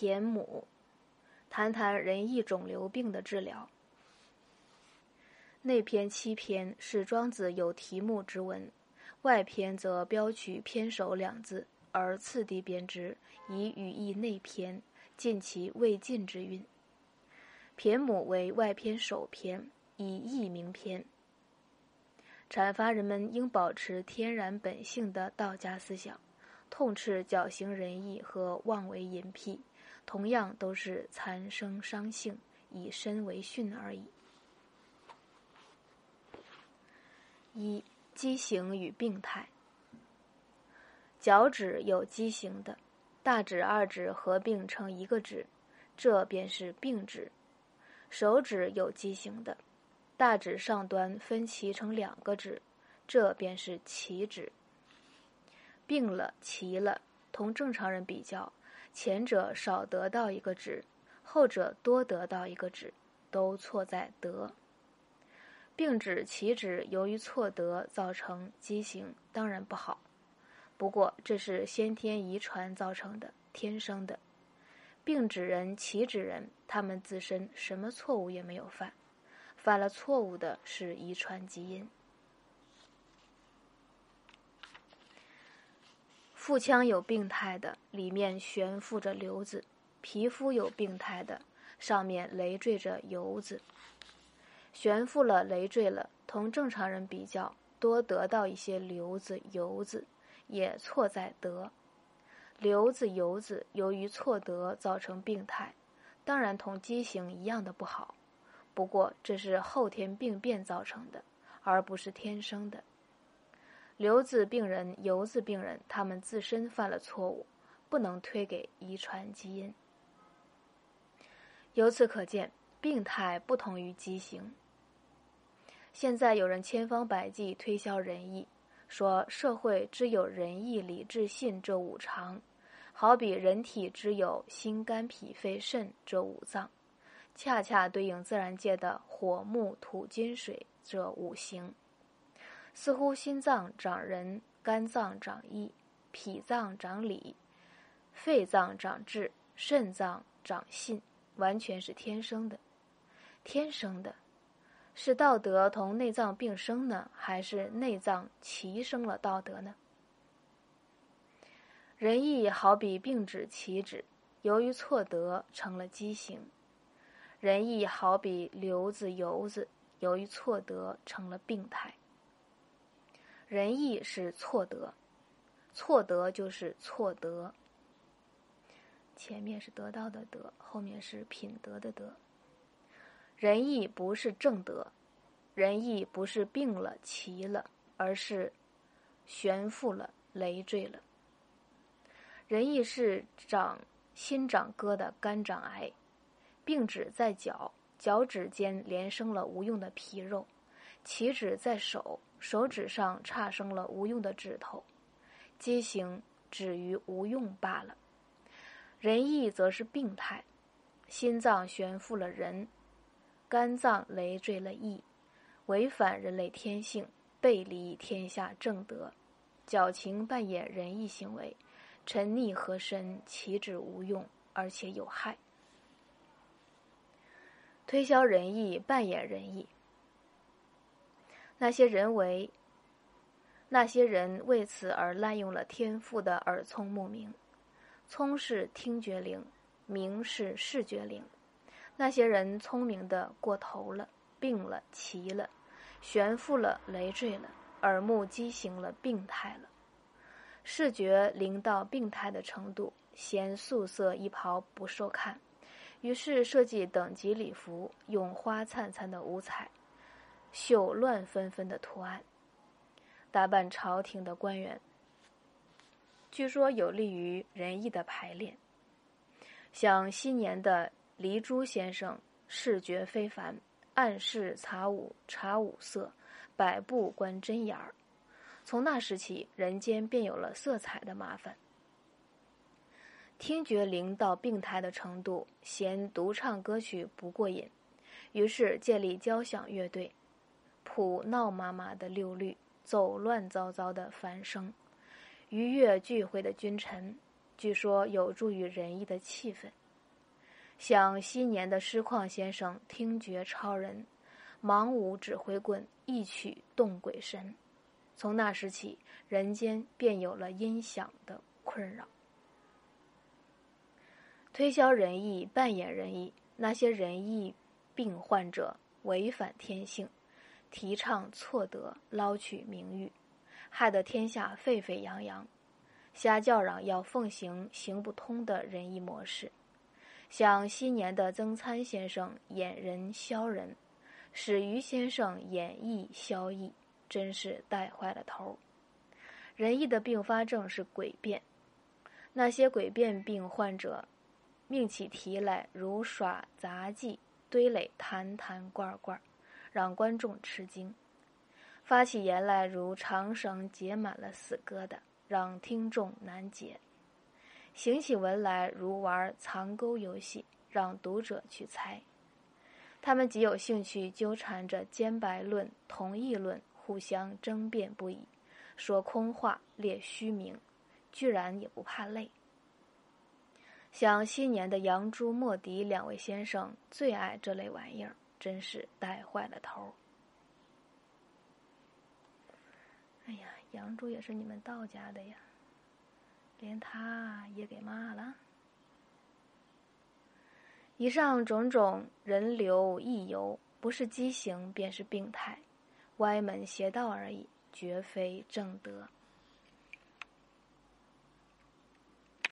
骈母，谈谈仁义肿瘤病的治疗。内篇七篇是庄子有题目之文，外篇则标取“篇首”两字，而次第编之，以语意内篇，尽其未尽之韵。骈母为外篇首篇，以义名篇，阐发人们应保持天然本性的道家思想，痛斥矫行仁义和妄为淫僻，同样都是残生伤性，以身为训而已。一畸形与病态。脚趾有畸形的，大指、二指合并成一个指，这便是病指；手指有畸形的，大指上端分齐成两个指，这便是奇指。病了、奇了，同正常人比较，前者少得到一个指，后者多得到一个指，都错在得。病指、其指由于错得造成畸形，当然不好。不过这是先天遗传造成的，天生的。病指人、奇指人，他们自身什么错误也没有犯，犯了错误的是遗传基因。腹腔有病态的，里面悬浮着瘤子；皮肤有病态的，上面累赘着疣子。悬浮了，累赘了，同正常人比较，多得到一些瘤子、疣子，也错在得。瘤子、疣子由于错得造成病态，当然同畸形一样的不好。不过这是后天病变造成的，而不是天生的。瘤子病人、疣子病人，他们自身犯了错误，不能推给遗传基因。由此可见，病态不同于畸形。现在有人千方百计推销仁义，说社会只有仁义礼智信这五常，好比人体只有心肝脾肺肾这五脏，恰恰对应自然界的火木土金水这五行。似乎心脏长仁，肝脏长义，脾脏长理，肺脏长智，肾脏长信，完全是天生的，天生的。是道德同内脏并生呢，还是内脏齐生了道德呢？仁义好比病指、齐指，由于错得成了畸形；仁义好比瘤子、疣子，由于错得成了病态。仁义是错德，错德就是错德。前面是得到的得，后面是品德的德。仁义不是正德，仁义不是病了、奇了，而是悬浮了、累赘了。仁义是长心长疙瘩、肝长癌，病指在脚，脚趾间连生了无用的皮肉；岂止在手，手指上差生了无用的指头。畸形止于无用罢了。仁义则是病态，心脏悬浮了人。肝脏累赘了义，违反人类天性，背离天下正德，矫情扮演仁义行为，沉溺和身，岂止无用，而且有害。推销仁义，扮演仁义，那些人为，那些人为此而滥用了天赋的耳聪目明，聪是听觉灵，明是视觉灵。那些人聪明的过头了，病了，奇了，悬浮了，累赘了，耳目畸形了，病态了，视觉灵到病态的程度，嫌素色衣袍不受看，于是设计等级礼服，用花灿灿的五彩，绣乱纷纷的图案，打扮朝廷的官员。据说有利于仁义的排练，像新年的。黎珠先生视觉非凡，暗示查五查五色，百步观针眼儿。从那时起，人间便有了色彩的麻烦。听觉灵到病态的程度，嫌独唱歌曲不过瘾，于是建立交响乐队，谱闹麻麻的六律，奏乱糟糟的繁声，愉悦聚会的君臣，据说有助于仁义的气氛。想昔年的师旷先生听觉超人，盲舞指挥棍一曲动鬼神，从那时起，人间便有了音响的困扰。推销仁义，扮演仁义，那些仁义病患者违反天性，提倡错德，捞取名誉，害得天下沸沸扬扬，瞎叫嚷要奉行行不通的仁义模式。像昔年的曾参先生演仁消人，史于先生演义消义，真是带坏了头。仁义的并发症是诡辩，那些诡辩病患者，命起题来如耍杂技，堆垒坛坛罐罐，让观众吃惊；发起言来如长绳结满了死疙瘩，让听众难解。行起文来如玩藏钩游戏，让读者去猜。他们极有兴趣纠缠着兼白论、同义论，互相争辩不已，说空话、列虚名，居然也不怕累。像昔年的杨朱、莫迪两位先生最爱这类玩意儿，真是带坏了头。哎呀，杨朱也是你们道家的呀。连他也给骂了。以上种种人流溢游，不是畸形便是病态，歪门邪道而已，绝非正德。